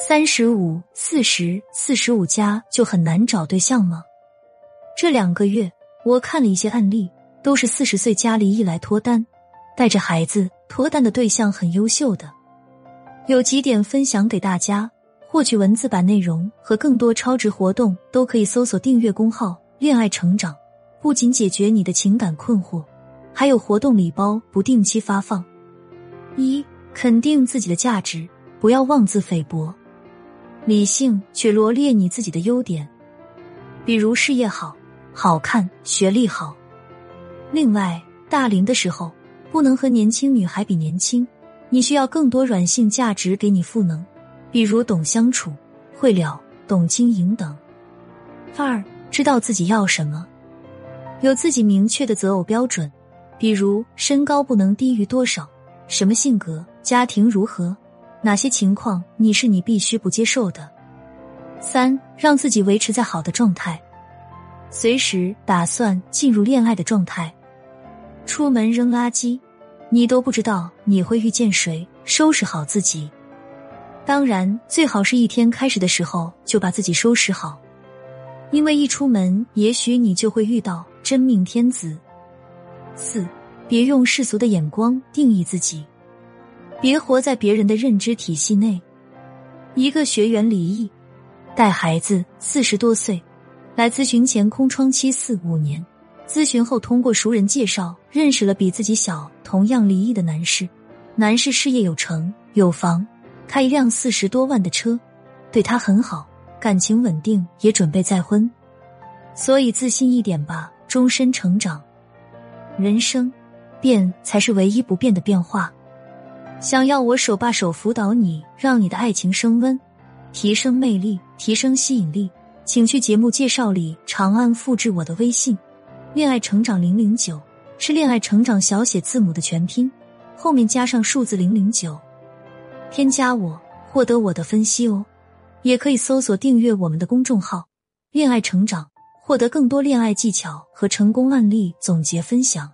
三十五、四十、四十五加就很难找对象吗？这两个月我看了一些案例，都是四十岁加离异来脱单，带着孩子脱单的对象很优秀的。有几点分享给大家。获取文字版内容和更多超值活动，都可以搜索订阅公号“恋爱成长”。不仅解决你的情感困惑，还有活动礼包不定期发放。一、肯定自己的价值，不要妄自菲薄，理性却罗列你自己的优点，比如事业好、好看、学历好。另外，大龄的时候不能和年轻女孩比年轻，你需要更多软性价值给你赋能。比如懂相处、会聊、懂经营等。二，知道自己要什么，有自己明确的择偶标准，比如身高不能低于多少，什么性格，家庭如何，哪些情况你是你必须不接受的。三，让自己维持在好的状态，随时打算进入恋爱的状态。出门扔垃圾，你都不知道你会遇见谁，收拾好自己。当然，最好是一天开始的时候就把自己收拾好，因为一出门，也许你就会遇到真命天子。四，别用世俗的眼光定义自己，别活在别人的认知体系内。一个学员离异，带孩子，四十多岁，来咨询前空窗期四五年，咨询后通过熟人介绍认识了比自己小、同样离异的男士。男士事业有成，有房。开一辆四十多万的车，对他很好，感情稳定，也准备再婚，所以自信一点吧，终身成长。人生变才是唯一不变的变化。想要我手把手辅导你，让你的爱情升温，提升魅力，提升吸引力，请去节目介绍里长按复制我的微信“恋爱成长零零九”，是恋爱成长小写字母的全拼，后面加上数字零零九。添加我，获得我的分析哦，也可以搜索订阅我们的公众号“恋爱成长”，获得更多恋爱技巧和成功案例总结分享。